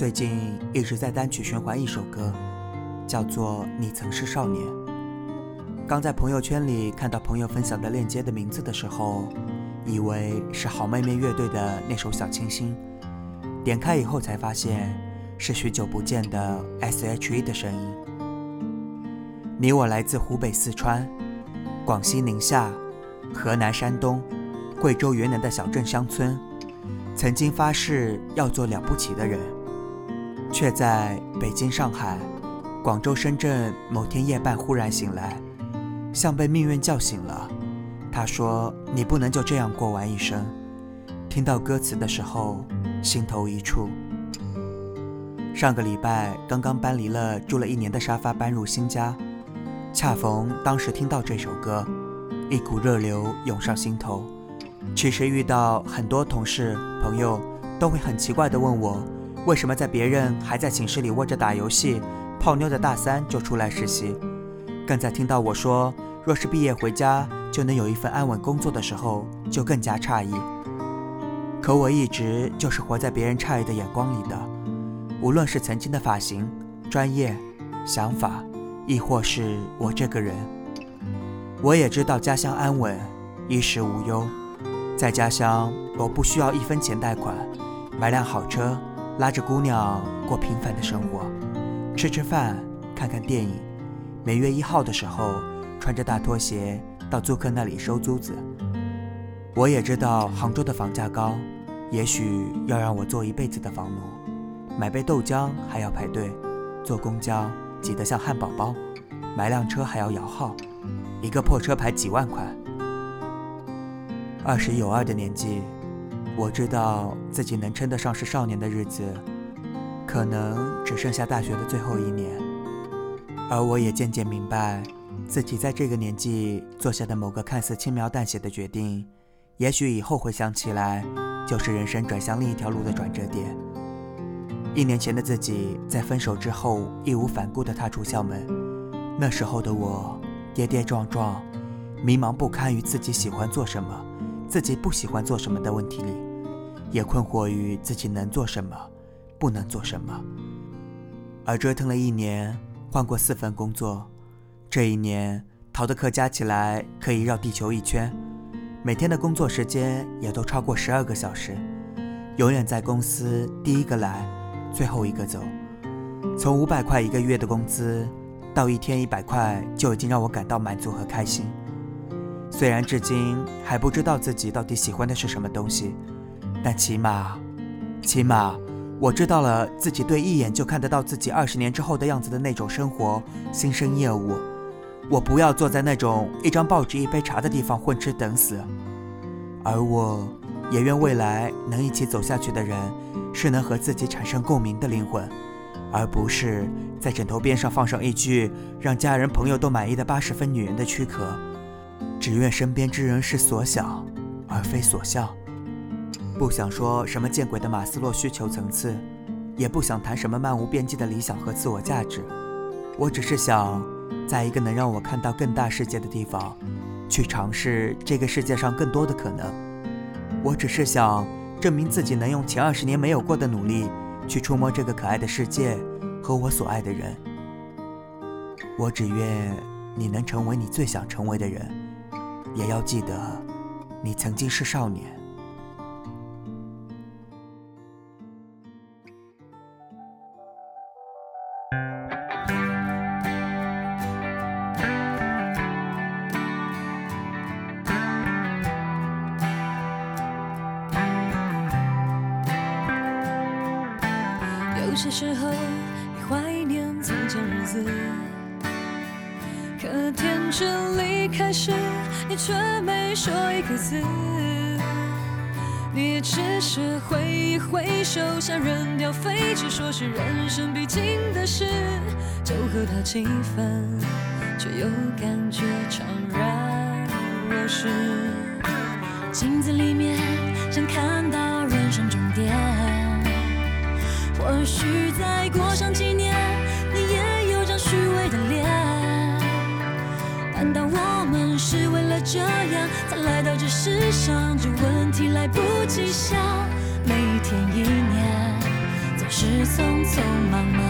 最近一直在单曲循环一首歌，叫做《你曾是少年》。刚在朋友圈里看到朋友分享的链接的名字的时候，以为是好妹妹乐队的那首《小清新》，点开以后才发现是许久不见的 S.H.E 的声音。你我来自湖北、四川、广西、宁夏、河南、山东、贵州、云南的小镇乡村，曾经发誓要做了不起的人，却在北京、上海、广州、深圳某天夜半忽然醒来。像被命运叫醒了，他说：“你不能就这样过完一生。”听到歌词的时候，心头一触。上个礼拜刚刚搬离了住了一年的沙发，搬入新家，恰逢当时听到这首歌，一股热流涌上心头。其实遇到很多同事朋友，都会很奇怪地问我，为什么在别人还在寝室里窝着打游戏、泡妞的大三就出来实习。更在听到我说，若是毕业回家就能有一份安稳工作的时候，就更加诧异。可我一直就是活在别人诧异的眼光里的，无论是曾经的发型、专业、想法，亦或是我这个人。我也知道家乡安稳，衣食无忧，在家乡我不需要一分钱贷款，买辆好车，拉着姑娘过平凡的生活，吃吃饭，看看电影。每月一号的时候，穿着大拖鞋到租客那里收租子。我也知道杭州的房价高，也许要让我做一辈子的房奴。买杯豆浆还要排队，坐公交挤得像汉堡包，买辆车还要摇号，一个破车牌几万块。二十有二的年纪，我知道自己能称得上是少年的日子，可能只剩下大学的最后一年。而我也渐渐明白，自己在这个年纪做下的某个看似轻描淡写的决定，也许以后回想起来，就是人生转向另一条路的转折点。一年前的自己，在分手之后义无反顾地踏出校门，那时候的我，跌跌撞撞，迷茫不堪于自己喜欢做什么，自己不喜欢做什么的问题里，也困惑于自己能做什么，不能做什么，而折腾了一年。换过四份工作，这一年逃的课加起来可以绕地球一圈，每天的工作时间也都超过十二个小时，永远在公司第一个来，最后一个走。从五百块一个月的工资到一天一百块，就已经让我感到满足和开心。虽然至今还不知道自己到底喜欢的是什么东西，但起码，起码。我知道了，自己对一眼就看得到自己二十年之后的样子的那种生活心生厌恶。我不要坐在那种一张报纸一杯茶的地方混吃等死，而我也愿未来能一起走下去的人是能和自己产生共鸣的灵魂，而不是在枕头边上放上一句让家人朋友都满意的八十分女人的躯壳。只愿身边之人是所想，而非所向。不想说什么见鬼的马斯洛需求层次，也不想谈什么漫无边际的理想和自我价值，我只是想，在一个能让我看到更大世界的地方，去尝试这个世界上更多的可能。我只是想证明自己能用前二十年没有过的努力，去触摸这个可爱的世界和我所爱的人。我只愿你能成为你最想成为的人，也要记得，你曾经是少年。有些时候，你怀念从前日子，可天真离开时，你却没说一个字。你也只是挥一挥手，想扔掉废纸，说是人生必经的事，就和他气愤，却又感觉怅然若失。镜子里面，想看到人生终点。或许再过上几来到这世上这问题来不及想每一天一年总是匆匆忙忙。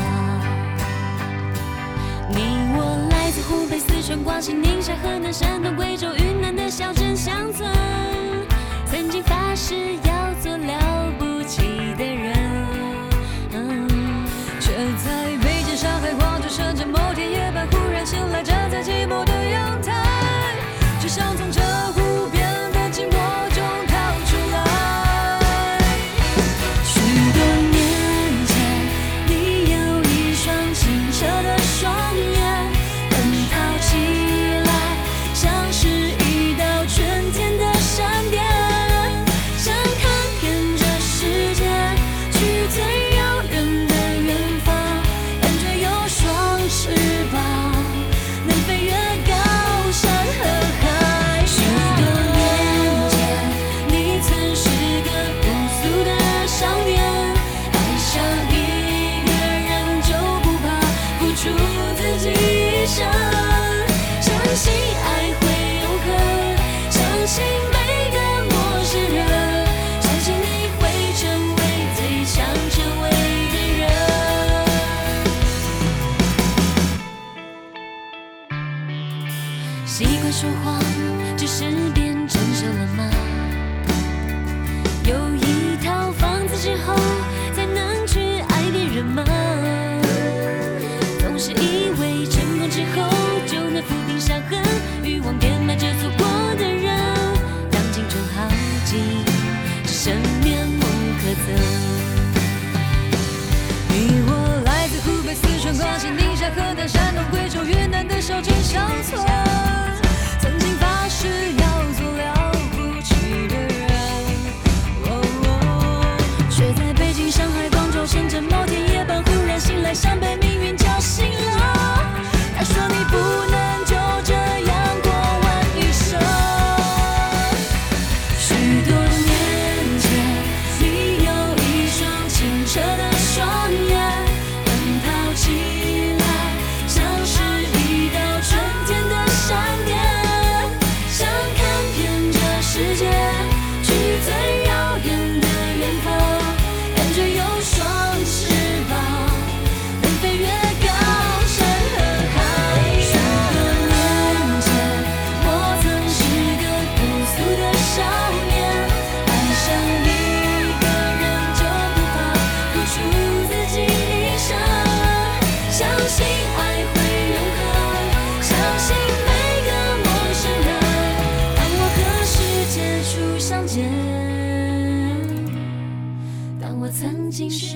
你我来自湖北四川广西宁夏河南山东贵州云南的小镇乡村曾经发誓要说谎。心事。